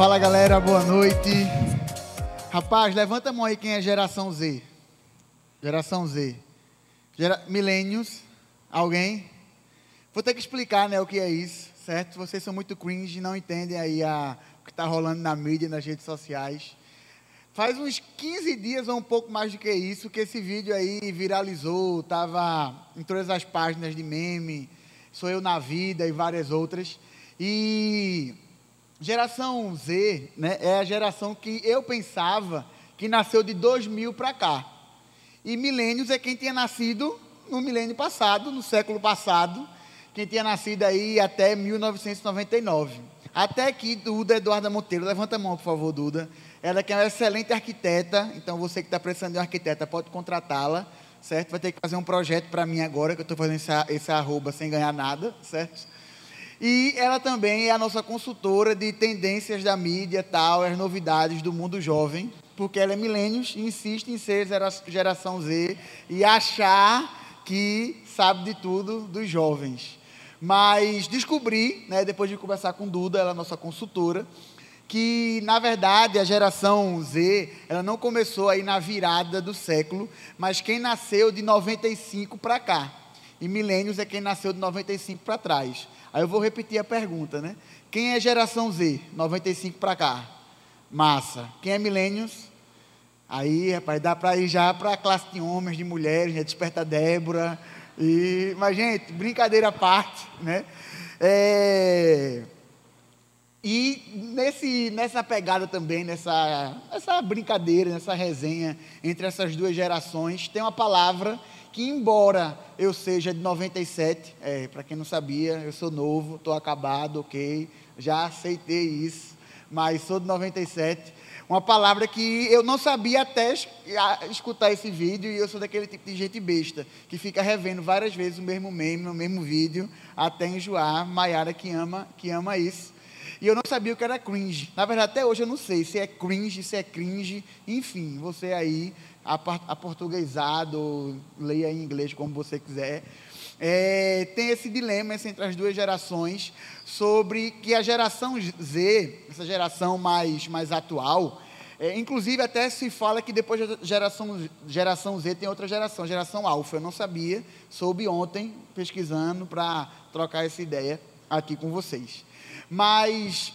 Fala galera, boa noite. Rapaz, levanta a mão aí quem é geração Z. Geração Z. Gera... Milênios. Alguém? Vou ter que explicar né, o que é isso, certo? Vocês são muito cringe não entendem aí a... o que está rolando na mídia, nas redes sociais. Faz uns 15 dias ou um pouco mais do que isso que esse vídeo aí viralizou, estava em todas as páginas de meme, Sou Eu na Vida e várias outras. E geração Z né, é a geração que eu pensava que nasceu de 2000 para cá. E milênios é quem tinha nascido no milênio passado, no século passado, quem tinha nascido aí até 1999. Até que Duda Eduarda Monteiro, levanta a mão, por favor, Duda. Ela que é uma excelente arquiteta, então você que está precisando de uma arquiteta pode contratá-la, certo? Vai ter que fazer um projeto para mim agora, que eu estou fazendo esse arroba sem ganhar nada, certo? E ela também é a nossa consultora de tendências da mídia, tal, as novidades do mundo jovem, porque ela é milênios e insiste em ser geração Z e achar que sabe de tudo dos jovens. Mas descobri, né, depois de conversar com Duda, ela é nossa consultora, que na verdade a geração Z, ela não começou aí na virada do século, mas quem nasceu de 95 para cá. E milênios é quem nasceu de 95 para trás. Aí eu vou repetir a pergunta, né? Quem é geração Z? 95 para cá. Massa. Quem é milênios? Aí, rapaz, dá para ir já para a classe de homens, de mulheres, né? Desperta Débora. E, mas, gente, brincadeira à parte, né? É... E nesse, nessa pegada também, nessa, nessa brincadeira, nessa resenha entre essas duas gerações, tem uma palavra que embora eu seja de 97, é, para quem não sabia, eu sou novo, estou acabado, ok, já aceitei isso, mas sou de 97. Uma palavra que eu não sabia até escutar esse vídeo, e eu sou daquele tipo de gente besta, que fica revendo várias vezes o mesmo meme, o mesmo vídeo, até enjoar. Maiara que ama, que ama isso. E eu não sabia o que era cringe. Na verdade, até hoje eu não sei se é cringe, se é cringe. Enfim, você aí aportuguesado, leia em inglês como você quiser. É, tem esse dilema entre as duas gerações sobre que a geração Z, essa geração mais, mais atual, é, inclusive até se fala que depois da geração, geração Z tem outra geração, geração Alfa. Eu não sabia, soube ontem pesquisando para trocar essa ideia aqui com vocês. Mas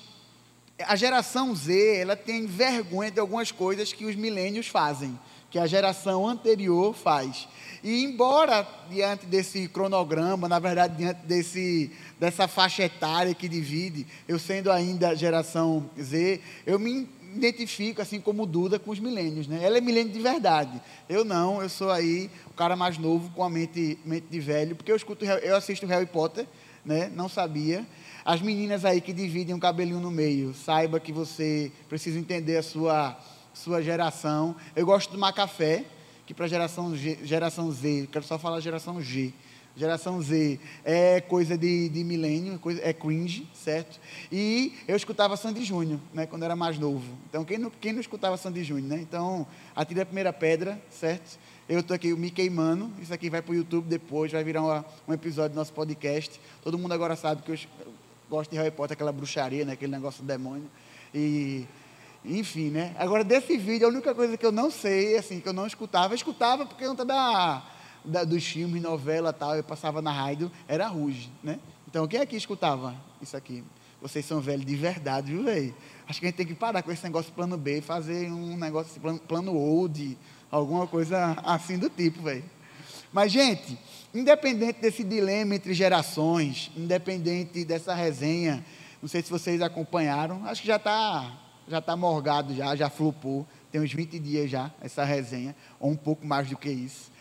a geração Z, ela tem vergonha de algumas coisas que os milênios fazem que a geração anterior faz. E embora diante desse cronograma, na verdade diante desse dessa faixa etária que divide, eu sendo ainda geração Z, eu me identifico assim como Duda com os milênios, né? Ela é milênio de verdade. Eu não, eu sou aí o cara mais novo com a mente, mente de velho, porque eu escuto eu assisto Harry Potter, né? Não sabia. As meninas aí que dividem um cabelinho no meio, saiba que você precisa entender a sua sua geração. Eu gosto tomar café, que para geração, geração Z, quero só falar geração G. Geração Z é coisa de, de milênio, é cringe, certo? E eu escutava Sandy Júnior, né, quando era mais novo. Então, quem não, quem não escutava Sandy Júnior, né? Então, atire a primeira pedra, certo? Eu estou aqui me queimando, isso aqui vai para o YouTube depois, vai virar uma, um episódio do nosso podcast. Todo mundo agora sabe que eu gosto de Harry Potter, aquela bruxaria, né, aquele negócio do demônio. E enfim, né? Agora, desse vídeo, a única coisa que eu não sei, assim, que eu não escutava, eu escutava porque eu da, da, dos filmes, novela tal, eu passava na rádio, era Ruge, né? Então, quem aqui escutava isso aqui? Vocês são velhos de verdade, viu, velho? Acho que a gente tem que parar com esse negócio plano B, fazer um negócio plano, plano old, alguma coisa assim do tipo, velho. Mas, gente, independente desse dilema entre gerações, independente dessa resenha, não sei se vocês acompanharam, acho que já está já está morgado já, já flopou. Tem uns 20 dias já essa resenha, ou um pouco mais do que isso.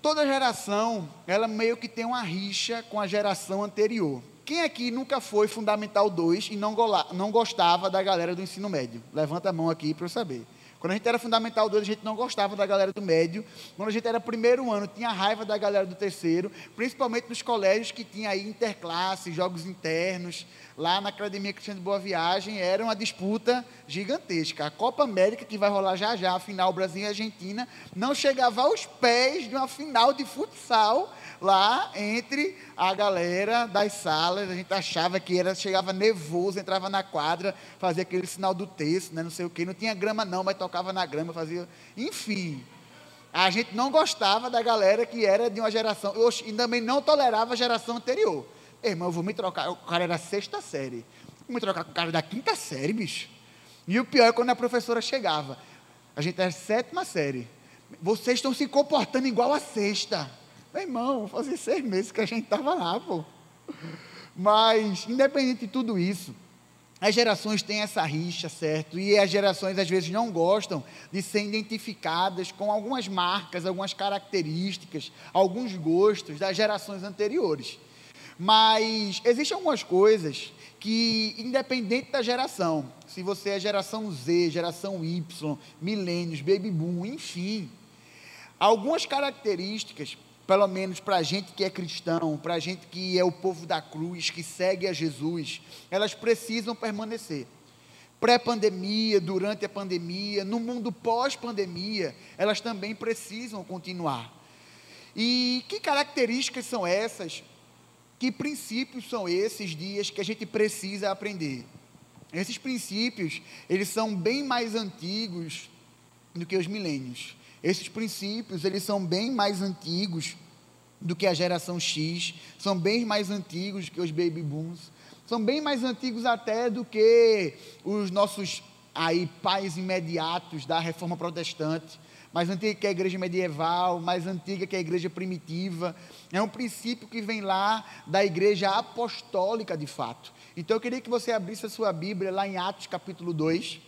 Toda geração, ela meio que tem uma rixa com a geração anterior. Quem aqui nunca foi Fundamental 2 e não, não gostava da galera do ensino médio? Levanta a mão aqui para eu saber. Quando a gente era Fundamental 2, a gente não gostava da galera do médio. Quando a gente era primeiro ano, tinha raiva da galera do terceiro, principalmente nos colégios que tinha aí interclasse, jogos internos. Lá na Academia Cristiana de Boa Viagem era uma disputa gigantesca. A Copa América, que vai rolar já já, a final Brasil e Argentina, não chegava aos pés de uma final de futsal lá entre a galera das salas. A gente achava que era, chegava nervoso, entrava na quadra, fazia aquele sinal do texto, né, não sei o quê. Não tinha grama não, mas tocava na grama, fazia. Enfim. A gente não gostava da galera que era de uma geração. E também não tolerava a geração anterior. Irmão, eu vou me trocar. O cara era sexta série. Vou me trocar com o cara da quinta série, bicho. E o pior é quando a professora chegava. A gente era sétima série. Vocês estão se comportando igual a sexta. Meu irmão, fazia seis meses que a gente estava lá, pô. Mas, independente de tudo isso, as gerações têm essa rixa, certo? E as gerações às vezes não gostam de ser identificadas com algumas marcas, algumas características, alguns gostos das gerações anteriores. Mas existem algumas coisas que, independente da geração, se você é geração Z, geração Y, milênios, baby boom, enfim, algumas características pelo menos para a gente que é cristão, para a gente que é o povo da cruz, que segue a Jesus, elas precisam permanecer. Pré-pandemia, durante a pandemia, no mundo pós-pandemia, elas também precisam continuar. E que características são essas? Que princípios são esses dias que a gente precisa aprender? Esses princípios, eles são bem mais antigos do que os milênios. Esses princípios, eles são bem mais antigos do que a geração X, são bem mais antigos que os baby booms, são bem mais antigos até do que os nossos aí pais imediatos da reforma protestante, mais antiga que a igreja medieval, mais antiga que a igreja primitiva. É um princípio que vem lá da igreja apostólica de fato. Então eu queria que você abrisse a sua Bíblia lá em Atos capítulo 2.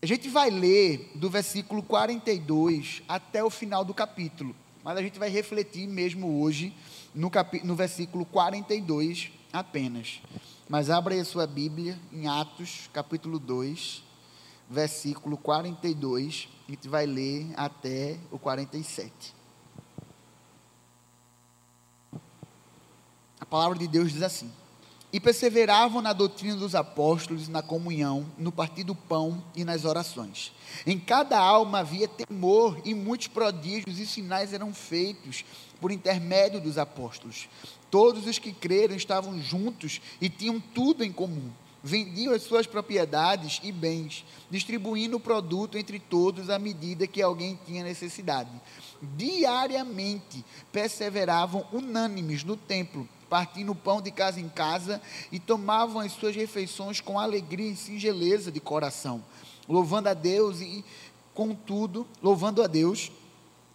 A gente vai ler do versículo 42 até o final do capítulo, mas a gente vai refletir mesmo hoje no, cap... no versículo 42 apenas. Mas abra aí a sua Bíblia em Atos, capítulo 2, versículo 42, a gente vai ler até o 47. A palavra de Deus diz assim: e perseveravam na doutrina dos apóstolos, na comunhão, no partir do pão e nas orações. Em cada alma havia temor, e muitos prodígios e sinais eram feitos por intermédio dos apóstolos. Todos os que creram estavam juntos e tinham tudo em comum. Vendiam as suas propriedades e bens, distribuindo o produto entre todos à medida que alguém tinha necessidade. Diariamente perseveravam unânimes no templo partindo pão de casa em casa e tomavam as suas refeições com alegria e singeleza de coração, louvando a Deus e, contudo, louvando a Deus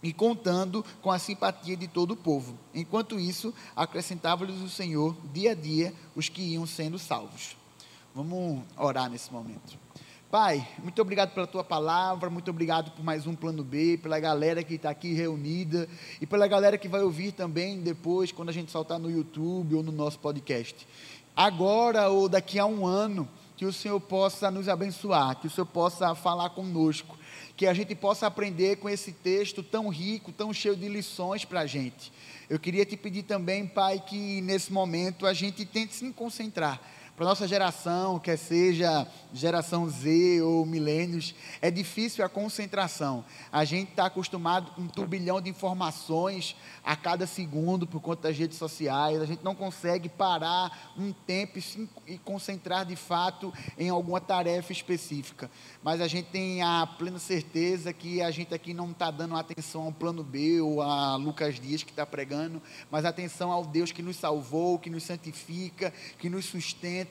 e contando com a simpatia de todo o povo. Enquanto isso, acrescentava-lhes o Senhor dia a dia os que iam sendo salvos. Vamos orar nesse momento. Pai, muito obrigado pela tua palavra, muito obrigado por mais um plano B, pela galera que está aqui reunida e pela galera que vai ouvir também depois, quando a gente soltar no YouTube ou no nosso podcast. Agora ou daqui a um ano, que o Senhor possa nos abençoar, que o Senhor possa falar conosco, que a gente possa aprender com esse texto tão rico, tão cheio de lições para a gente. Eu queria te pedir também, Pai, que nesse momento a gente tente se concentrar para nossa geração, quer seja geração Z ou milênios, é difícil a concentração. A gente está acostumado com um turbilhão de informações a cada segundo por conta das redes sociais. A gente não consegue parar um tempo e, se, e concentrar de fato em alguma tarefa específica. Mas a gente tem a plena certeza que a gente aqui não está dando atenção ao plano B ou a Lucas Dias que está pregando, mas atenção ao Deus que nos salvou, que nos santifica, que nos sustenta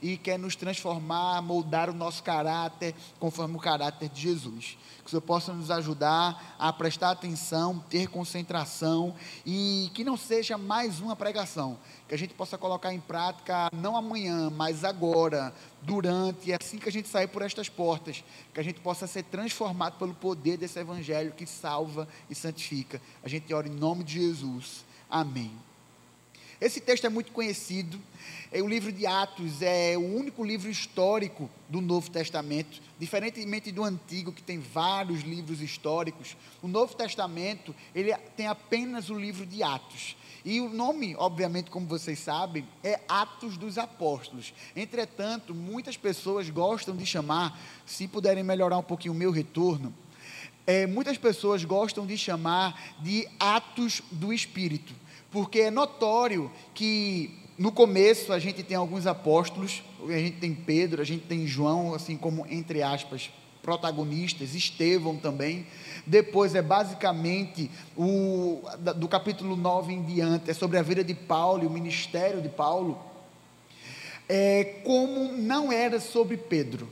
e quer nos transformar, moldar o nosso caráter conforme o caráter de Jesus. Que o Senhor possa nos ajudar a prestar atenção, ter concentração e que não seja mais uma pregação, que a gente possa colocar em prática não amanhã, mas agora, durante e assim que a gente sair por estas portas, que a gente possa ser transformado pelo poder desse evangelho que salva e santifica. A gente ora em nome de Jesus. Amém. Esse texto é muito conhecido. É, o livro de Atos é o único livro histórico do Novo Testamento, diferentemente do Antigo, que tem vários livros históricos. O Novo Testamento ele tem apenas o livro de Atos. E o nome, obviamente, como vocês sabem, é Atos dos Apóstolos. Entretanto, muitas pessoas gostam de chamar, se puderem melhorar um pouquinho o meu retorno, é, muitas pessoas gostam de chamar de Atos do Espírito, porque é notório que no começo a gente tem alguns apóstolos, a gente tem Pedro, a gente tem João, assim como entre aspas, protagonistas, Estevão também. Depois é basicamente o do capítulo 9 em diante, é sobre a vida de Paulo e o ministério de Paulo. É como não era sobre Pedro,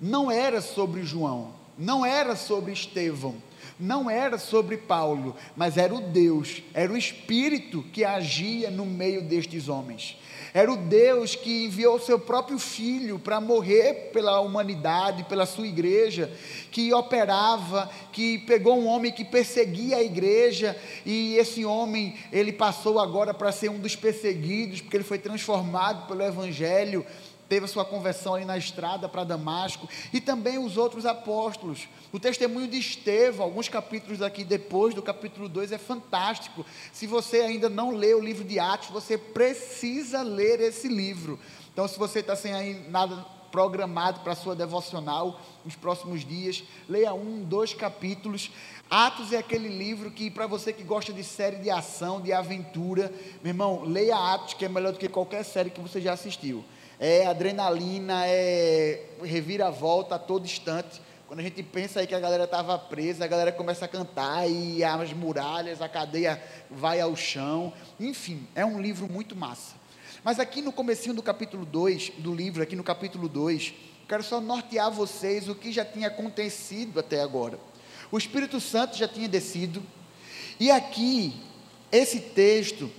não era sobre João, não era sobre Estevão, não era sobre Paulo, mas era o Deus, era o Espírito que agia no meio destes homens. Era o Deus que enviou seu próprio filho para morrer pela humanidade, pela sua igreja, que operava, que pegou um homem que perseguia a igreja e esse homem, ele passou agora para ser um dos perseguidos, porque ele foi transformado pelo evangelho teve a sua conversão ali na estrada para Damasco, e também os outros apóstolos. O testemunho de Estevão, alguns capítulos aqui depois do capítulo 2, é fantástico. Se você ainda não lê o livro de Atos, você precisa ler esse livro. Então, se você está sem aí nada programado para a sua devocional nos próximos dias, leia um, dois capítulos. Atos é aquele livro que, para você que gosta de série de ação, de aventura, meu irmão, leia Atos, que é melhor do que qualquer série que você já assistiu é adrenalina, é reviravolta a todo instante. Quando a gente pensa aí que a galera estava presa, a galera começa a cantar e as muralhas, a cadeia vai ao chão. Enfim, é um livro muito massa. Mas aqui no comecinho do capítulo 2 do livro, aqui no capítulo 2, quero só nortear vocês o que já tinha acontecido até agora. O Espírito Santo já tinha descido. E aqui, esse texto,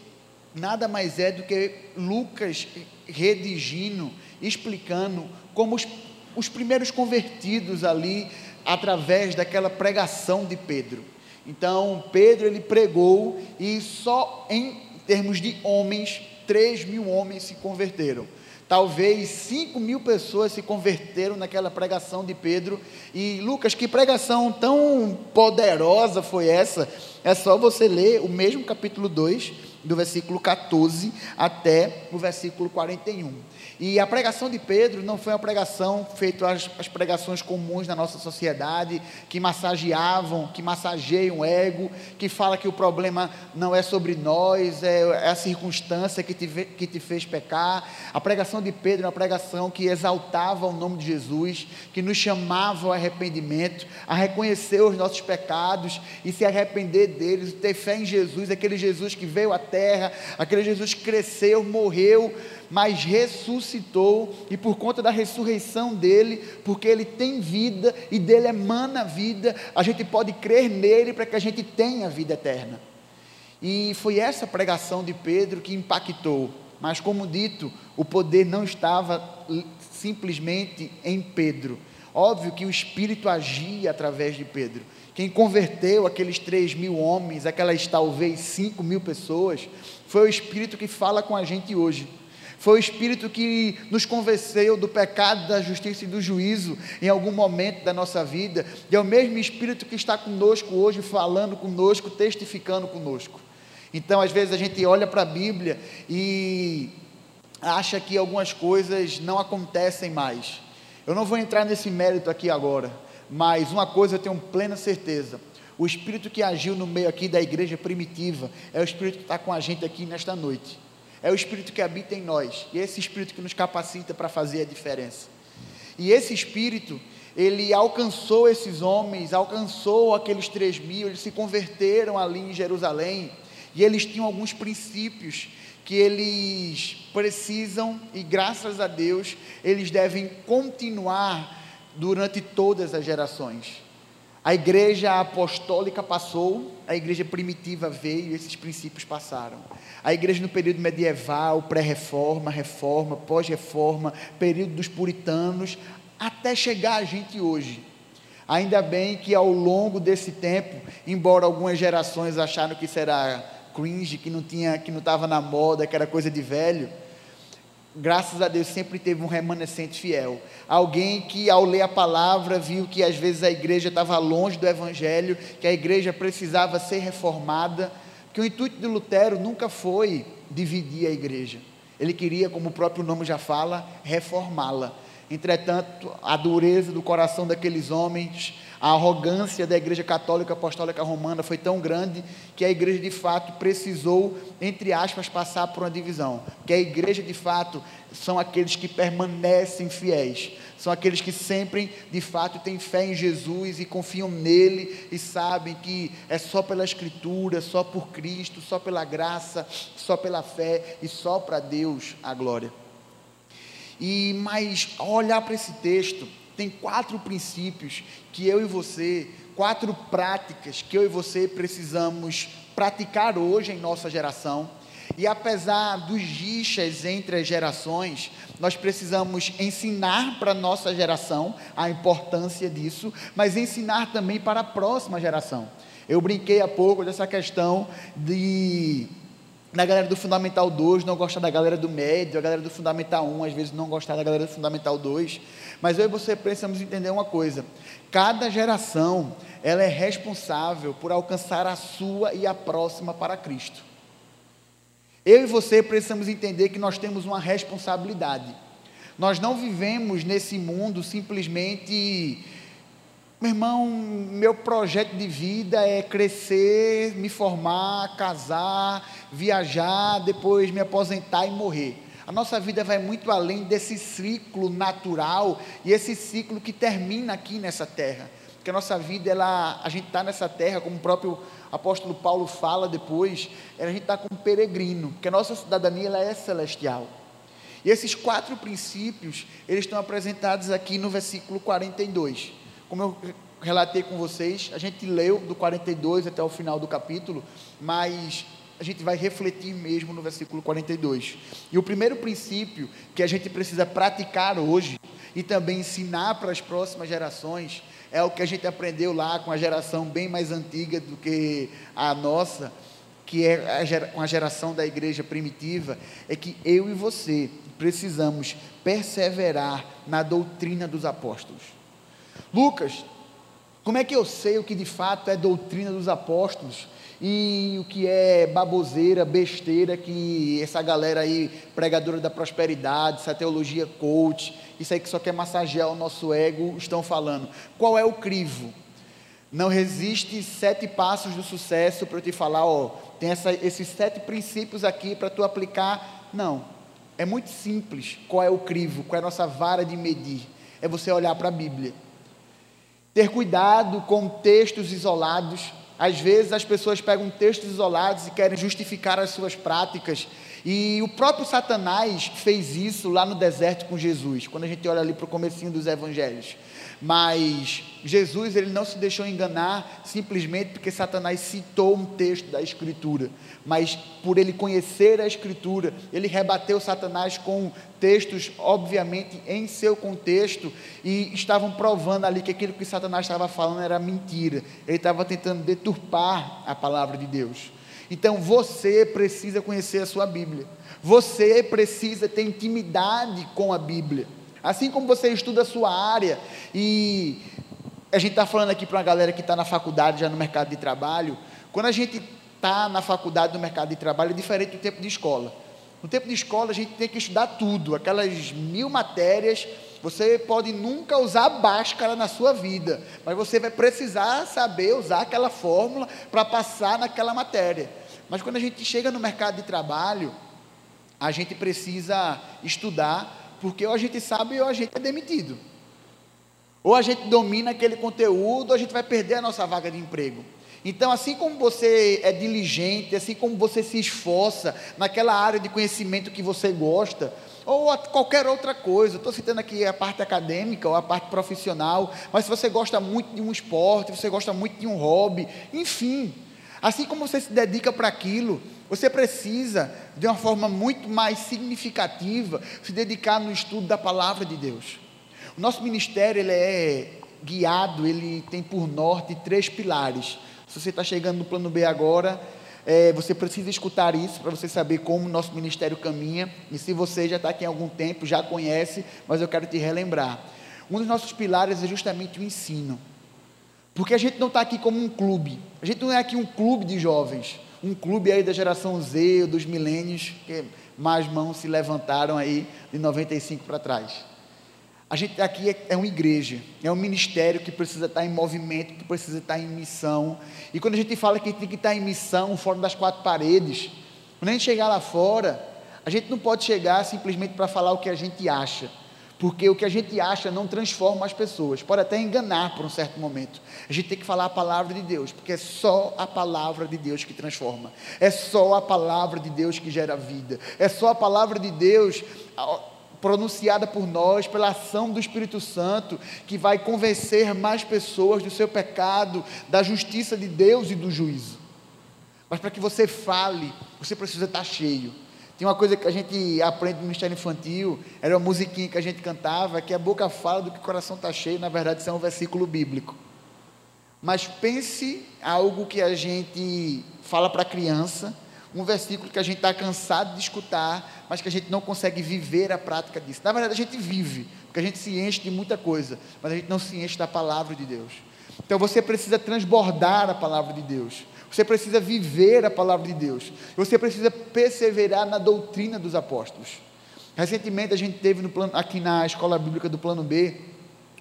nada mais é do que Lucas redigindo, explicando como os, os primeiros convertidos ali, através daquela pregação de Pedro. Então, Pedro ele pregou e só em termos de homens, 3 mil homens se converteram. Talvez 5 mil pessoas se converteram naquela pregação de Pedro. E Lucas, que pregação tão poderosa foi essa? É só você ler o mesmo capítulo 2, do versículo 14 até o versículo 41. E a pregação de Pedro não foi uma pregação feita as, as pregações comuns na nossa sociedade, que massageavam, que massageiam o ego, que fala que o problema não é sobre nós, é, é a circunstância que te, que te fez pecar. A pregação de Pedro é uma pregação que exaltava o nome de Jesus, que nos chamava ao arrependimento, a reconhecer os nossos pecados e se arrepender deles, ter fé em Jesus, aquele Jesus que veio à terra, aquele Jesus que cresceu, morreu mas ressuscitou, e por conta da ressurreição dele, porque ele tem vida e dele emana vida, a gente pode crer nele para que a gente tenha vida eterna. E foi essa pregação de Pedro que impactou, mas como dito, o poder não estava simplesmente em Pedro. Óbvio que o Espírito agia através de Pedro. Quem converteu aqueles três mil homens, aquelas talvez cinco mil pessoas, foi o Espírito que fala com a gente hoje. Foi o Espírito que nos convenceu do pecado, da justiça e do juízo em algum momento da nossa vida. E é o mesmo Espírito que está conosco hoje, falando conosco, testificando conosco. Então, às vezes, a gente olha para a Bíblia e acha que algumas coisas não acontecem mais. Eu não vou entrar nesse mérito aqui agora, mas uma coisa eu tenho plena certeza. O Espírito que agiu no meio aqui da igreja primitiva é o Espírito que está com a gente aqui nesta noite. É o Espírito que habita em nós. E é esse Espírito que nos capacita para fazer a diferença. E esse Espírito, ele alcançou esses homens, alcançou aqueles três mil, eles se converteram ali em Jerusalém. E eles tinham alguns princípios que eles precisam, e graças a Deus, eles devem continuar durante todas as gerações. A igreja apostólica passou, a igreja primitiva veio esses princípios passaram. A igreja no período medieval, pré-reforma, reforma, pós-reforma, período dos puritanos, até chegar a gente hoje. Ainda bem que ao longo desse tempo, embora algumas gerações acharam que será cringe, que não tinha, que não estava na moda, que era coisa de velho, graças a Deus sempre teve um remanescente fiel. Alguém que ao ler a palavra viu que às vezes a igreja estava longe do evangelho, que a igreja precisava ser reformada, que o intuito de Lutero nunca foi dividir a igreja. Ele queria, como o próprio nome já fala, reformá-la. Entretanto, a dureza do coração daqueles homens, a arrogância da Igreja Católica Apostólica Romana foi tão grande que a igreja de fato precisou, entre aspas, passar por uma divisão. Que a igreja de fato são aqueles que permanecem fiéis, são aqueles que sempre de fato têm fé em Jesus e confiam nele e sabem que é só pela Escritura, só por Cristo, só pela graça, só pela fé e só para Deus a glória. E mas ao olhar para esse texto, tem quatro princípios que eu e você, quatro práticas que eu e você precisamos praticar hoje em nossa geração. E apesar dos rixas entre as gerações, nós precisamos ensinar para a nossa geração a importância disso, mas ensinar também para a próxima geração. Eu brinquei há pouco dessa questão de da galera do Fundamental 2 não gostar da galera do médio, a galera do Fundamental 1 às vezes não gostar da galera do Fundamental 2, mas eu e você precisamos entender uma coisa, cada geração, ela é responsável por alcançar a sua e a próxima para Cristo. Eu e você precisamos entender que nós temos uma responsabilidade, nós não vivemos nesse mundo simplesmente meu irmão, meu projeto de vida é crescer, me formar, casar, viajar, depois me aposentar e morrer. A nossa vida vai muito além desse ciclo natural e esse ciclo que termina aqui nessa terra. Porque a nossa vida, ela, a gente está nessa terra, como o próprio apóstolo Paulo fala depois, a gente está como peregrino, porque a nossa cidadania ela é celestial. E esses quatro princípios, eles estão apresentados aqui no versículo 42 como eu relatei com vocês, a gente leu do 42 até o final do capítulo, mas a gente vai refletir mesmo no versículo 42. E o primeiro princípio que a gente precisa praticar hoje e também ensinar para as próximas gerações é o que a gente aprendeu lá com a geração bem mais antiga do que a nossa, que é com a geração da igreja primitiva, é que eu e você precisamos perseverar na doutrina dos apóstolos. Lucas, como é que eu sei o que de fato é doutrina dos apóstolos e o que é baboseira, besteira que essa galera aí, pregadora da prosperidade, essa teologia coach, isso aí que só quer massagear o nosso ego, estão falando? Qual é o crivo? Não resiste sete passos do sucesso para eu te falar, ó, tem essa, esses sete princípios aqui para tu aplicar. Não. É muito simples. Qual é o crivo? Qual é a nossa vara de medir? É você olhar para a Bíblia ter cuidado com textos isolados. Às vezes as pessoas pegam textos isolados e querem justificar as suas práticas. E o próprio Satanás fez isso lá no deserto com Jesus, quando a gente olha ali para o comecinho dos evangelhos. Mas Jesus ele não se deixou enganar simplesmente porque Satanás citou um texto da Escritura, mas por ele conhecer a Escritura, ele rebateu Satanás com textos, obviamente, em seu contexto, e estavam provando ali que aquilo que Satanás estava falando era mentira, ele estava tentando deturpar a palavra de Deus. Então você precisa conhecer a sua Bíblia, você precisa ter intimidade com a Bíblia. Assim como você estuda a sua área e a gente está falando aqui para uma galera que está na faculdade, já no mercado de trabalho, quando a gente está na faculdade, no mercado de trabalho, é diferente do tempo de escola. No tempo de escola, a gente tem que estudar tudo, aquelas mil matérias. Você pode nunca usar báscara na sua vida, mas você vai precisar saber usar aquela fórmula para passar naquela matéria. Mas quando a gente chega no mercado de trabalho, a gente precisa estudar porque ou a gente sabe ou a gente é demitido. Ou a gente domina aquele conteúdo, ou a gente vai perder a nossa vaga de emprego. Então, assim como você é diligente, assim como você se esforça naquela área de conhecimento que você gosta, ou qualquer outra coisa, estou citando aqui a parte acadêmica ou a parte profissional, mas se você gosta muito de um esporte, você gosta muito de um hobby, enfim, assim como você se dedica para aquilo, você precisa, de uma forma muito mais significativa, se dedicar no estudo da palavra de Deus. O nosso ministério ele é guiado, ele tem por norte três pilares. Se você está chegando no plano B agora, é, você precisa escutar isso para você saber como o nosso ministério caminha. E se você já está aqui há algum tempo, já conhece, mas eu quero te relembrar. Um dos nossos pilares é justamente o ensino. Porque a gente não está aqui como um clube. A gente não é aqui um clube de jovens. Um clube aí da geração Z, dos milênios, que mais mãos se levantaram aí de 95 para trás. A gente aqui é, é uma igreja, é um ministério que precisa estar em movimento, que precisa estar em missão. E quando a gente fala que tem que estar em missão, fora das quatro paredes, quando a gente chegar lá fora, a gente não pode chegar simplesmente para falar o que a gente acha, porque o que a gente acha não transforma as pessoas, pode até enganar por um certo momento. A gente tem que falar a palavra de Deus, porque é só a palavra de Deus que transforma, é só a palavra de Deus que gera vida, é só a palavra de Deus pronunciada por nós, pela ação do Espírito Santo, que vai convencer mais pessoas do seu pecado, da justiça de Deus e do juízo. Mas para que você fale, você precisa estar cheio. Tem uma coisa que a gente aprende no Ministério Infantil, era uma musiquinha que a gente cantava, que a boca fala do que o coração está cheio, na verdade isso é um versículo bíblico. Mas pense algo que a gente fala para a criança, um versículo que a gente está cansado de escutar, mas que a gente não consegue viver a prática disso. Na verdade, a gente vive, porque a gente se enche de muita coisa, mas a gente não se enche da palavra de Deus. Então você precisa transbordar a palavra de Deus. Você precisa viver a palavra de Deus. Você precisa perseverar na doutrina dos apóstolos. Recentemente a gente teve plano, aqui na escola bíblica do Plano B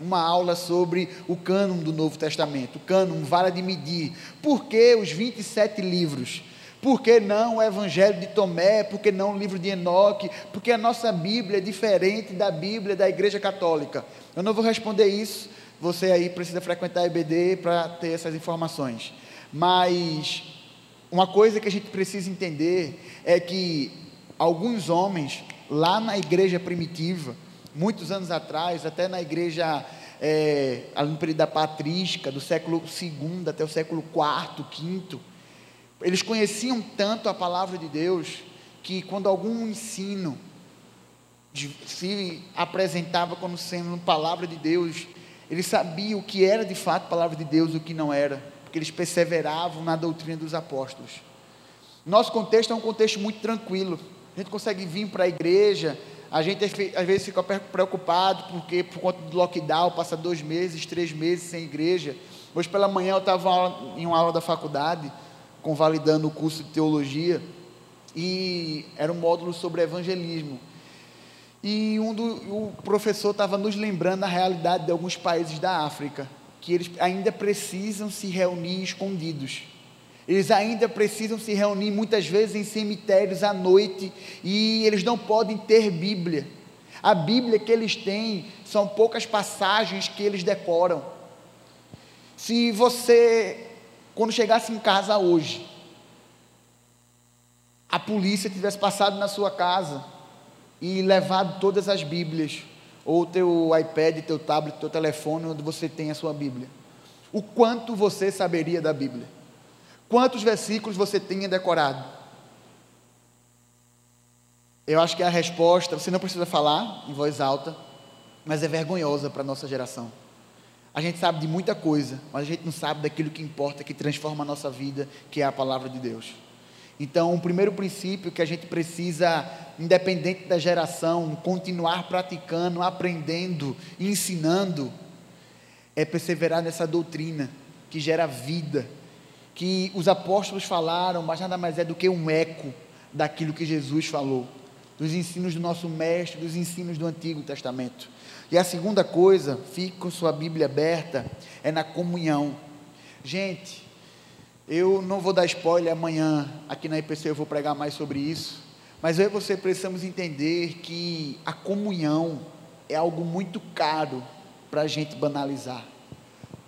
uma aula sobre o cânon do Novo Testamento, o cânon, vara de medir. Por que os 27 livros? Por que não o Evangelho de Tomé? Por que não o livro de Enoque? Porque a nossa Bíblia é diferente da Bíblia da Igreja Católica. Eu não vou responder isso, você aí precisa frequentar a EBD para ter essas informações. Mas uma coisa que a gente precisa entender é que alguns homens, lá na igreja primitiva, muitos anos atrás, até na igreja é, no período da patrística, do século II até o século IV, V, eles conheciam tanto a palavra de Deus que quando algum ensino se apresentava como sendo palavra de Deus, eles sabiam o que era de fato palavra de Deus e o que não era, porque eles perseveravam na doutrina dos apóstolos. Nosso contexto é um contexto muito tranquilo. A gente consegue vir para a igreja, a gente às vezes fica preocupado porque por conta do lockdown passa dois meses, três meses sem igreja. Hoje pela manhã eu estava em uma aula da faculdade convalidando o curso de teologia e era um módulo sobre evangelismo. E um do, o professor estava nos lembrando a realidade de alguns países da África, que eles ainda precisam se reunir escondidos. Eles ainda precisam se reunir muitas vezes em cemitérios à noite e eles não podem ter Bíblia. A Bíblia que eles têm são poucas passagens que eles decoram. Se você quando chegasse em casa hoje, a polícia tivesse passado na sua casa e levado todas as Bíblias, ou teu iPad, teu tablet, teu telefone, onde você tem a sua Bíblia. O quanto você saberia da Bíblia? Quantos versículos você tinha decorado? Eu acho que a resposta, você não precisa falar em voz alta, mas é vergonhosa para a nossa geração. A gente sabe de muita coisa, mas a gente não sabe daquilo que importa, que transforma a nossa vida, que é a palavra de Deus. Então, o primeiro princípio que a gente precisa, independente da geração, continuar praticando, aprendendo, ensinando, é perseverar nessa doutrina que gera vida, que os apóstolos falaram, mas nada mais é do que um eco daquilo que Jesus falou, dos ensinos do nosso mestre, dos ensinos do Antigo Testamento. E a segunda coisa, fique com sua Bíblia aberta, é na comunhão. Gente, eu não vou dar spoiler amanhã, aqui na IPC eu vou pregar mais sobre isso, mas eu e você precisamos entender que a comunhão é algo muito caro para a gente banalizar.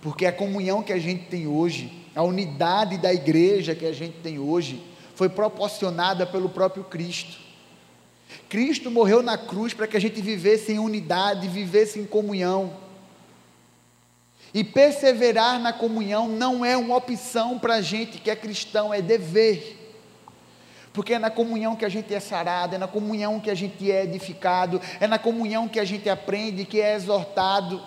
Porque a comunhão que a gente tem hoje, a unidade da igreja que a gente tem hoje, foi proporcionada pelo próprio Cristo. Cristo morreu na cruz para que a gente vivesse em unidade, vivesse em comunhão. E perseverar na comunhão não é uma opção para a gente que é cristão, é dever. Porque é na comunhão que a gente é sarado, é na comunhão que a gente é edificado, é na comunhão que a gente aprende, que é exortado,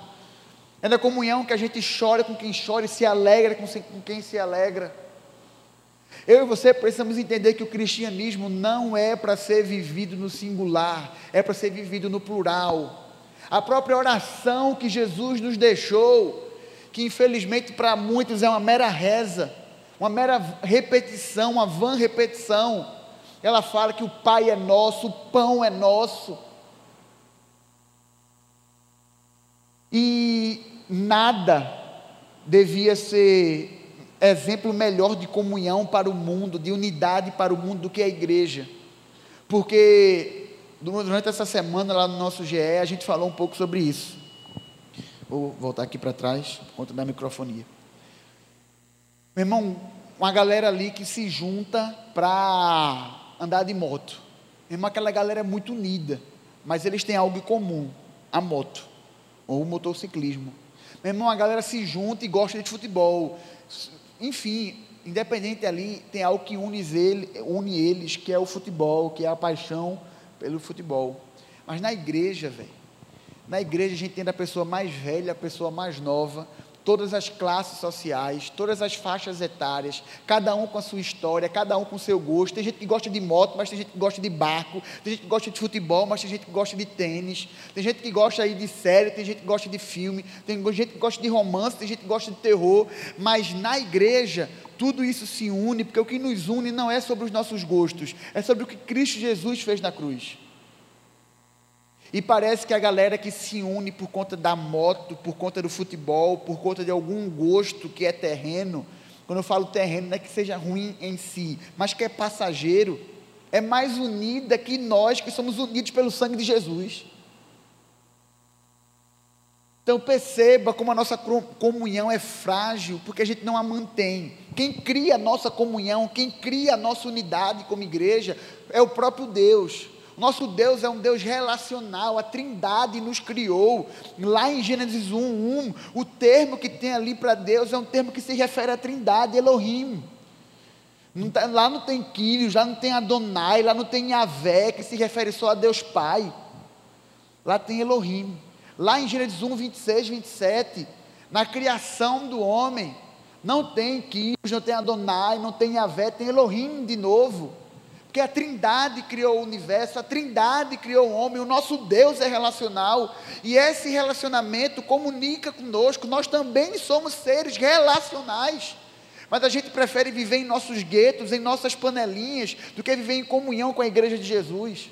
é na comunhão que a gente chora com quem chora e se alegra com quem se alegra. Eu e você precisamos entender que o cristianismo não é para ser vivido no singular, é para ser vivido no plural. A própria oração que Jesus nos deixou, que infelizmente para muitos é uma mera reza, uma mera repetição, uma vã repetição. Ela fala que o Pai é nosso, o pão é nosso. E nada devia ser exemplo melhor de comunhão para o mundo, de unidade para o mundo do que a igreja. Porque durante essa semana lá no nosso GE a gente falou um pouco sobre isso. Vou voltar aqui para trás por conta da microfonia. Meu irmão, uma galera ali que se junta para andar de moto. Meu irmão, aquela galera é muito unida, mas eles têm algo em comum: a moto ou o motociclismo. Meu irmão, a galera se junta e gosta de futebol. Enfim, independente ali, tem algo que une, ele, une eles, que é o futebol, que é a paixão pelo futebol. Mas na igreja, velho, na igreja a gente tem a pessoa mais velha, a pessoa mais nova, todas as classes sociais, todas as faixas etárias, cada um com a sua história, cada um com o seu gosto. Tem gente que gosta de moto, mas tem gente que gosta de barco, tem gente que gosta de futebol, mas tem gente que gosta de tênis, tem gente que gosta aí de série, tem gente que gosta de filme, tem gente que gosta de romance, tem gente que gosta de terror, mas na igreja tudo isso se une, porque o que nos une não é sobre os nossos gostos, é sobre o que Cristo Jesus fez na cruz. E parece que a galera que se une por conta da moto, por conta do futebol, por conta de algum gosto que é terreno, quando eu falo terreno, não é que seja ruim em si, mas que é passageiro, é mais unida que nós que somos unidos pelo sangue de Jesus. Então perceba como a nossa comunhão é frágil, porque a gente não a mantém. Quem cria a nossa comunhão, quem cria a nossa unidade como igreja, é o próprio Deus. Nosso Deus é um Deus relacional, a Trindade nos criou. Lá em Gênesis 1, 1, o termo que tem ali para Deus é um termo que se refere à Trindade, Elohim. Não tá, lá não tem Quírios, lá não tem Adonai, lá não tem Yahvé, que se refere só a Deus Pai. Lá tem Elohim. Lá em Gênesis 1, 26, 27, na criação do homem, não tem Quírios, não tem Adonai, não tem Yahvé, tem Elohim de novo. Porque a Trindade criou o universo, a Trindade criou o homem, o nosso Deus é relacional, e esse relacionamento comunica conosco, nós também somos seres relacionais. Mas a gente prefere viver em nossos guetos, em nossas panelinhas, do que viver em comunhão com a igreja de Jesus.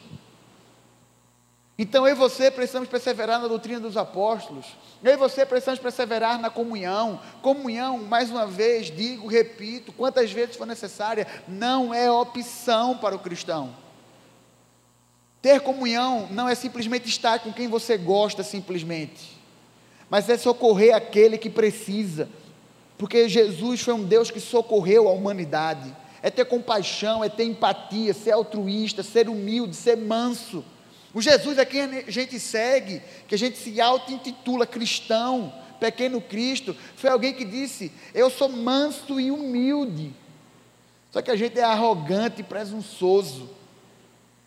Então eu e você precisamos perseverar na doutrina dos apóstolos. Eu e você precisamos perseverar na comunhão. Comunhão, mais uma vez, digo, repito, quantas vezes for necessária, não é opção para o cristão. Ter comunhão não é simplesmente estar com quem você gosta simplesmente, mas é socorrer aquele que precisa. Porque Jesus foi um Deus que socorreu a humanidade. É ter compaixão, é ter empatia, ser altruísta, ser humilde, ser manso. O Jesus a quem a gente segue, que a gente se auto-intitula cristão, pequeno Cristo, foi alguém que disse: Eu sou manso e humilde. Só que a gente é arrogante e presunçoso.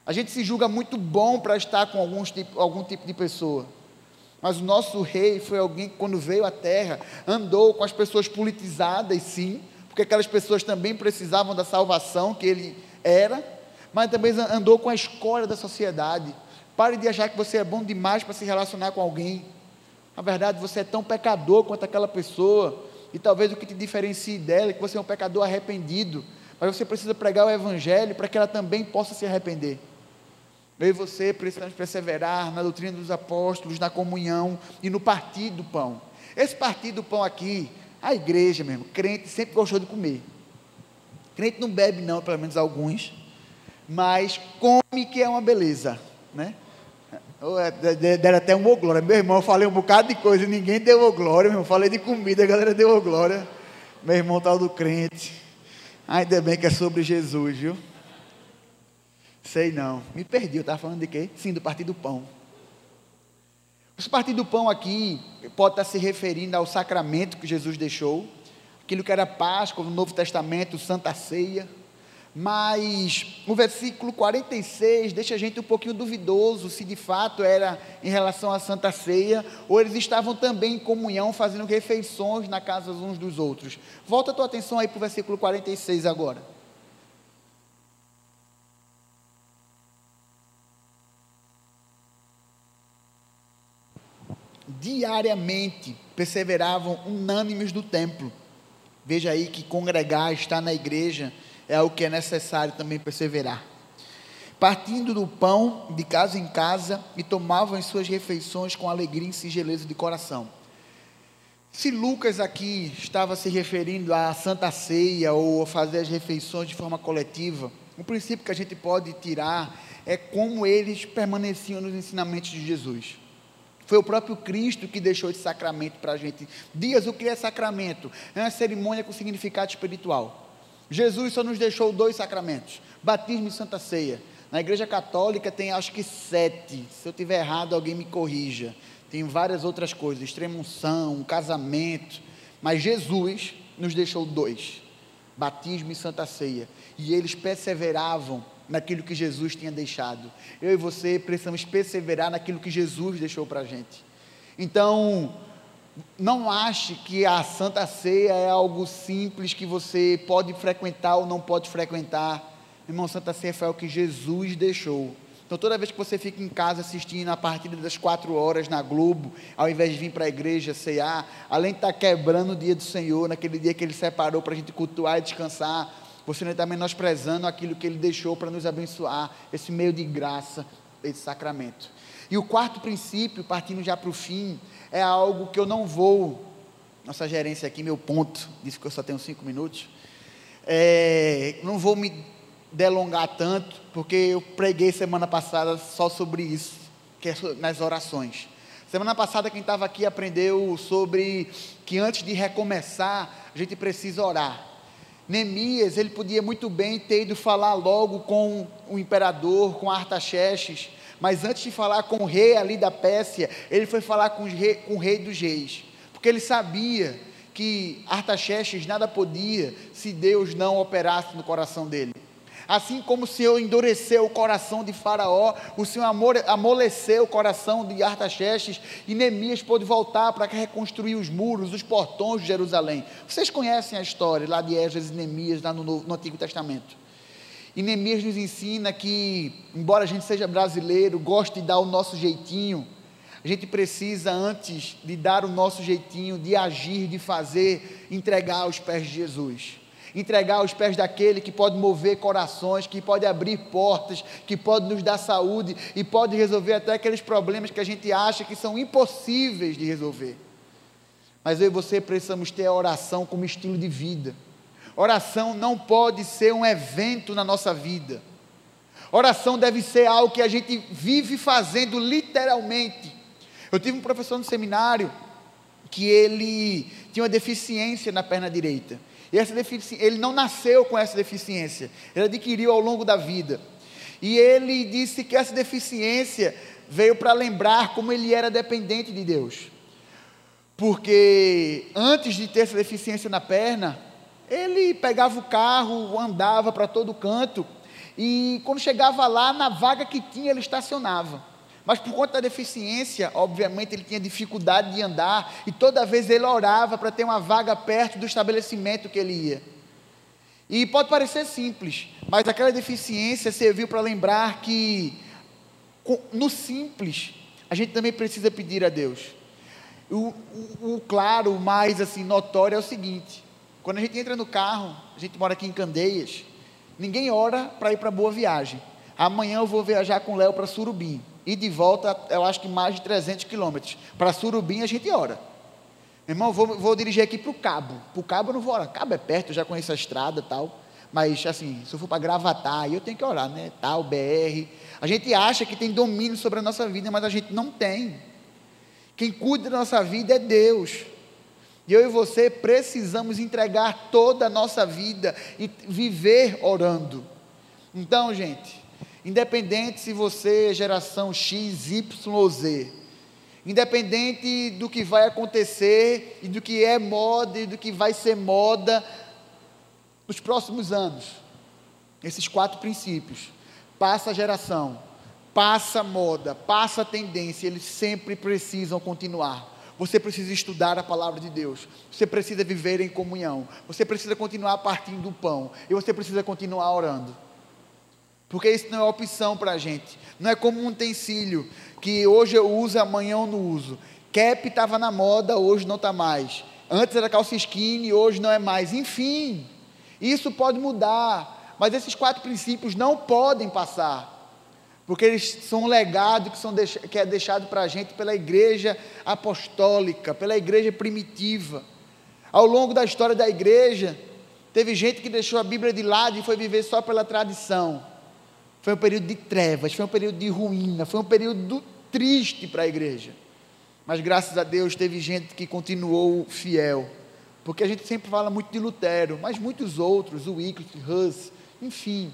A gente se julga muito bom para estar com alguns tipo, algum tipo de pessoa. Mas o nosso rei foi alguém que, quando veio à terra, andou com as pessoas politizadas, sim, porque aquelas pessoas também precisavam da salvação que ele era, mas também andou com a escolha da sociedade. Pare de achar que você é bom demais para se relacionar com alguém. Na verdade, você é tão pecador quanto aquela pessoa. E talvez o que te diferencie dela é que você é um pecador arrependido. Mas você precisa pregar o Evangelho para que ela também possa se arrepender. Eu e você precisamos perseverar na doutrina dos apóstolos, na comunhão e no partir do pão. Esse partir do pão aqui, a igreja mesmo, crente sempre gostou de comer. Crente não bebe, não, pelo menos alguns, mas come que é uma beleza, né? É, deram até uma glória. Meu irmão, eu falei um bocado de coisa, ninguém deu glória, meu irmão. Falei de comida, a galera deu glória. Meu irmão tal do crente. Ainda bem que é sobre Jesus, viu? Sei não. Me perdi, eu estava falando de quê? Sim, do partido do pão. Esse partido do pão aqui pode estar se referindo ao sacramento que Jesus deixou, aquilo que era Páscoa no Novo Testamento, Santa Ceia mas o versículo 46 deixa a gente um pouquinho duvidoso se de fato era em relação à Santa Ceia, ou eles estavam também em comunhão, fazendo refeições na casa uns dos outros. Volta a tua atenção aí para o versículo 46 agora. Diariamente perseveravam unânimes do templo. Veja aí que congregar, estar na igreja, é o que é necessário também perseverar. Partindo do pão de casa em casa e tomavam as suas refeições com alegria e singeleza de coração. Se Lucas aqui estava se referindo à Santa Ceia ou a fazer as refeições de forma coletiva, um princípio que a gente pode tirar é como eles permaneciam nos ensinamentos de Jesus. Foi o próprio Cristo que deixou esse sacramento para a gente. Dias, o que é sacramento? É uma cerimônia com significado espiritual. Jesus só nos deixou dois sacramentos: batismo e santa ceia. Na igreja católica tem acho que sete. Se eu tiver errado, alguém me corrija. Tem várias outras coisas, extremunção, casamento. Mas Jesus nos deixou dois: batismo e santa ceia. E eles perseveravam naquilo que Jesus tinha deixado. Eu e você precisamos perseverar naquilo que Jesus deixou para a gente. Então, não ache que a Santa Ceia é algo simples que você pode frequentar ou não pode frequentar. Irmão, Santa Ceia foi o que Jesus deixou. Então, toda vez que você fica em casa assistindo a partir das quatro horas na Globo, ao invés de vir para a igreja cear, além de estar tá quebrando o dia do Senhor, naquele dia que Ele separou para a gente cultuar e descansar, você está menosprezando aquilo que Ele deixou para nos abençoar, esse meio de graça, esse sacramento. E o quarto princípio, partindo já para o fim, é algo que eu não vou, nossa gerência aqui, meu ponto, disse que eu só tenho cinco minutos, é, não vou me delongar tanto, porque eu preguei semana passada só sobre isso, que é nas orações. Semana passada quem estava aqui aprendeu sobre que antes de recomeçar, a gente precisa orar. Neemias, ele podia muito bem ter ido falar logo com o imperador, com Artaxerxes, mas antes de falar com o rei ali da Pérsia, ele foi falar com, rei, com o rei dos reis, porque ele sabia que Artaxerxes nada podia se Deus não operasse no coração dele. Assim como o Senhor endureceu o coração de Faraó, o Senhor amoleceu o coração de Artaxerxes e Neemias pôde voltar para reconstruir os muros, os portões de Jerusalém. Vocês conhecem a história lá de Esdras e Neemias, lá no, no Antigo Testamento. E Neemias nos ensina que, embora a gente seja brasileiro, goste de dar o nosso jeitinho, a gente precisa, antes de dar o nosso jeitinho, de agir, de fazer, entregar aos pés de Jesus entregar aos pés daquele que pode mover corações, que pode abrir portas, que pode nos dar saúde e pode resolver até aqueles problemas que a gente acha que são impossíveis de resolver. Mas eu e você precisamos ter a oração como estilo de vida. Oração não pode ser um evento na nossa vida. Oração deve ser algo que a gente vive fazendo literalmente. Eu tive um professor no seminário que ele tinha uma deficiência na perna direita. E essa deficiência, ele não nasceu com essa deficiência, ele adquiriu ao longo da vida. E ele disse que essa deficiência veio para lembrar como ele era dependente de Deus. Porque antes de ter essa deficiência na perna, ele pegava o carro, andava para todo canto, e quando chegava lá, na vaga que tinha, ele estacionava. Mas por conta da deficiência, obviamente ele tinha dificuldade de andar e toda vez ele orava para ter uma vaga perto do estabelecimento que ele ia. E pode parecer simples, mas aquela deficiência serviu para lembrar que no simples a gente também precisa pedir a Deus. O, o, o claro, o mais assim notório é o seguinte: quando a gente entra no carro, a gente mora aqui em Candeias, ninguém ora para ir para boa viagem. Amanhã eu vou viajar com o Léo para Surubim e de volta, eu acho que mais de 300 quilômetros. Para Surubim a gente ora. Irmão, vou, vou dirigir aqui para o Cabo. Para o Cabo eu não vou orar. Cabo é perto, eu já conheço a estrada tal. Mas, assim, se eu for para Gravatar, eu tenho que orar, né? Tal, BR. A gente acha que tem domínio sobre a nossa vida, mas a gente não tem. Quem cuida da nossa vida é Deus. E eu e você precisamos entregar toda a nossa vida e viver orando. Então, gente, Independente se você é geração X, Y ou Z. Independente do que vai acontecer e do que é moda e do que vai ser moda nos próximos anos. Esses quatro princípios. Passa a geração, passa a moda, passa a tendência, eles sempre precisam continuar. Você precisa estudar a palavra de Deus. Você precisa viver em comunhão. Você precisa continuar partindo do pão. E você precisa continuar orando. Porque isso não é opção para a gente. Não é como um utensílio que hoje eu uso, amanhã eu não uso. Cap estava na moda, hoje não está mais. Antes era calça skinny, hoje não é mais. Enfim, isso pode mudar, mas esses quatro princípios não podem passar, porque eles são um legado que, são que é deixado para a gente pela igreja apostólica, pela igreja primitiva. Ao longo da história da igreja, teve gente que deixou a Bíblia de lado e foi viver só pela tradição. Foi um período de trevas, foi um período de ruína, foi um período triste para a igreja. Mas graças a Deus teve gente que continuou fiel. Porque a gente sempre fala muito de Lutero, mas muitos outros, o Wycliffe, Hus, enfim,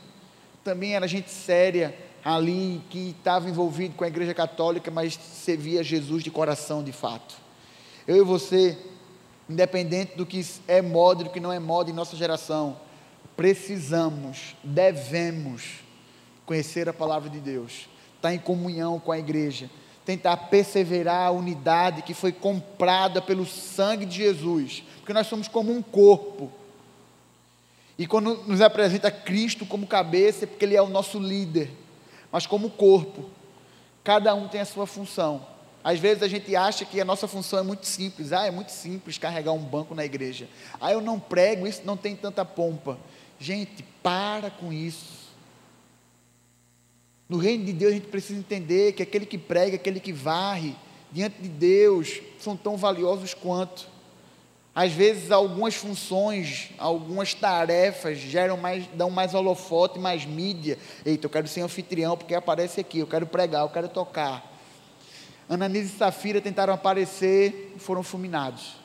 também era gente séria ali que estava envolvido com a igreja católica, mas servia Jesus de coração de fato. Eu e você, independente do que é moda e do que não é moda em nossa geração, precisamos, devemos conhecer a palavra de Deus, estar em comunhão com a igreja, tentar perseverar a unidade que foi comprada pelo sangue de Jesus, porque nós somos como um corpo. E quando nos apresenta Cristo como cabeça, é porque Ele é o nosso líder, mas como corpo, cada um tem a sua função. Às vezes a gente acha que a nossa função é muito simples. Ah, é muito simples carregar um banco na igreja. Ah, eu não prego, isso não tem tanta pompa. Gente, para com isso. No reino de Deus a gente precisa entender que aquele que prega, aquele que varre, diante de Deus, são tão valiosos quanto. Às vezes algumas funções, algumas tarefas geram mais, dão mais holofote, mais mídia. Eita, eu quero ser anfitrião porque aparece aqui, eu quero pregar, eu quero tocar. Ananias e Safira tentaram aparecer e foram fulminados.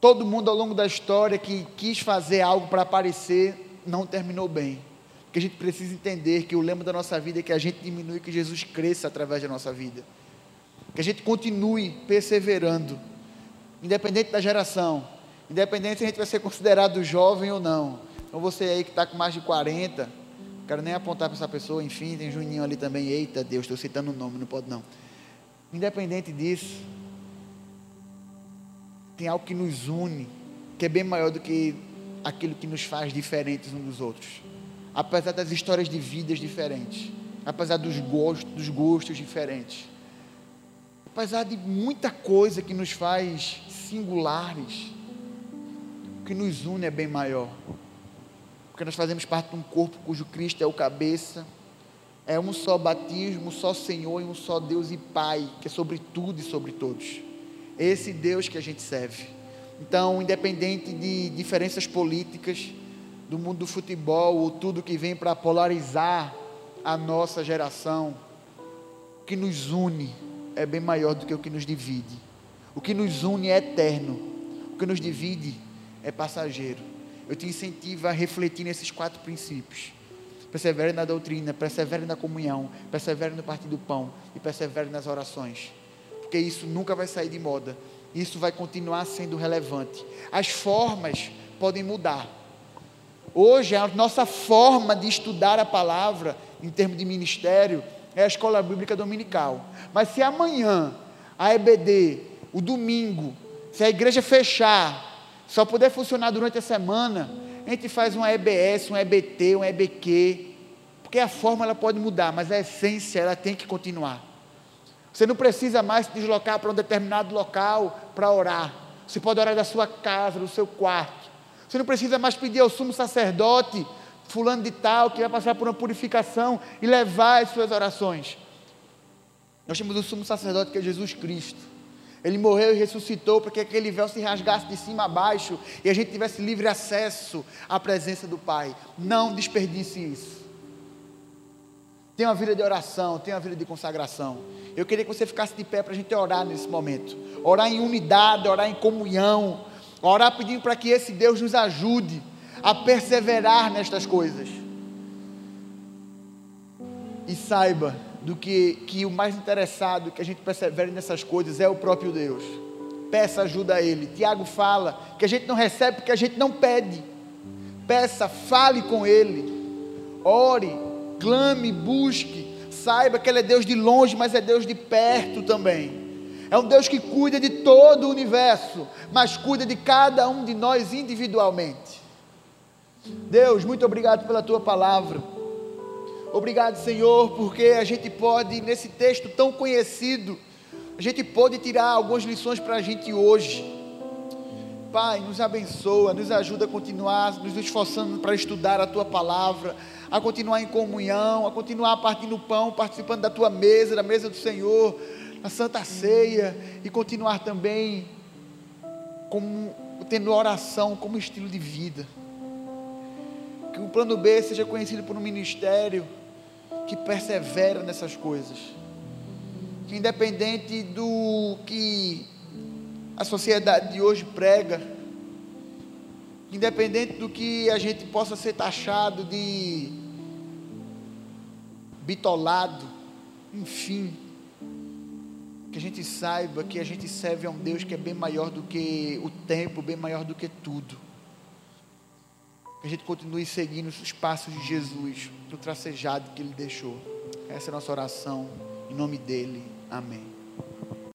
Todo mundo ao longo da história que quis fazer algo para aparecer não terminou bem que a gente precisa entender que o lema da nossa vida é que a gente diminui que Jesus cresça através da nossa vida. Que a gente continue perseverando, independente da geração, independente se a gente vai ser considerado jovem ou não. Então você aí que está com mais de 40, não quero nem apontar para essa pessoa, enfim, tem Juninho ali também, eita Deus, estou citando o nome, não pode não. Independente disso, tem algo que nos une, que é bem maior do que aquilo que nos faz diferentes uns dos outros apesar das histórias de vidas diferentes, apesar dos gostos, dos gostos diferentes, apesar de muita coisa que nos faz singulares, o que nos une é bem maior, porque nós fazemos parte de um corpo cujo Cristo é o cabeça, é um só batismo, um só Senhor e um só Deus e Pai, que é sobre tudo e sobre todos. Esse Deus que a gente serve. Então, independente de diferenças políticas, do mundo do futebol, ou tudo que vem para polarizar a nossa geração, que nos une é bem maior do que o que nos divide. O que nos une é eterno, o que nos divide é passageiro. Eu te incentivo a refletir nesses quatro princípios. Persevere na doutrina, persevere na comunhão, persevere no partir do pão e persevere nas orações. Porque isso nunca vai sair de moda. Isso vai continuar sendo relevante. As formas podem mudar, Hoje, a nossa forma de estudar a palavra, em termos de ministério, é a escola bíblica dominical. Mas se amanhã, a EBD, o domingo, se a igreja fechar, só puder funcionar durante a semana, a gente faz uma EBS, um EBT, um EBQ, porque a forma ela pode mudar, mas a essência ela tem que continuar. Você não precisa mais se deslocar para um determinado local para orar. Você pode orar da sua casa, do seu quarto. Você não precisa mais pedir ao sumo sacerdote, fulano de tal, que vai passar por uma purificação e levar as suas orações. Nós temos o sumo sacerdote que é Jesus Cristo. Ele morreu e ressuscitou para que aquele véu se rasgasse de cima a baixo e a gente tivesse livre acesso à presença do Pai. Não desperdice isso. Tenha uma vida de oração, tenha uma vida de consagração. Eu queria que você ficasse de pé para a gente orar nesse momento. Orar em unidade, orar em comunhão, Orar pedindo para que esse Deus nos ajude a perseverar nestas coisas. E saiba do que, que o mais interessado que a gente persevere nessas coisas é o próprio Deus. Peça ajuda a Ele. Tiago fala que a gente não recebe porque a gente não pede. Peça, fale com Ele. Ore, clame, busque. Saiba que Ele é Deus de longe, mas é Deus de perto também. É um Deus que cuida de todo o universo, mas cuida de cada um de nós individualmente. Deus, muito obrigado pela tua palavra. Obrigado, Senhor, porque a gente pode, nesse texto tão conhecido, a gente pode tirar algumas lições para a gente hoje. Pai, nos abençoa, nos ajuda a continuar nos esforçando para estudar a tua palavra, a continuar em comunhão, a continuar partindo pão, participando da tua mesa, da mesa do Senhor, na Santa Ceia e continuar também como tendo oração como estilo de vida. Que o plano B seja conhecido por um ministério que persevera nessas coisas. Que independente do que a sociedade de hoje prega, independente do que a gente possa ser taxado de bitolado, enfim, que a gente saiba que a gente serve a um Deus que é bem maior do que o tempo, bem maior do que tudo. Que a gente continue seguindo os passos de Jesus, do tracejado que Ele deixou. Essa é a nossa oração, em nome dEle. Amém.